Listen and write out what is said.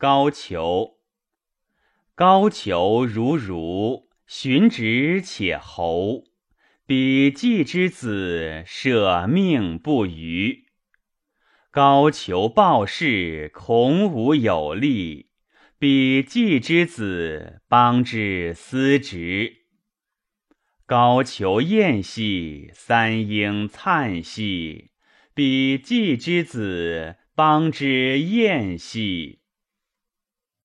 高俅。高俅如如，循直且侯。比季之子，舍命不渝。高俅暴事，孔武有力。比季之子，邦之司职。高俅宴兮，三英灿兮。比季之子，邦之晏兮。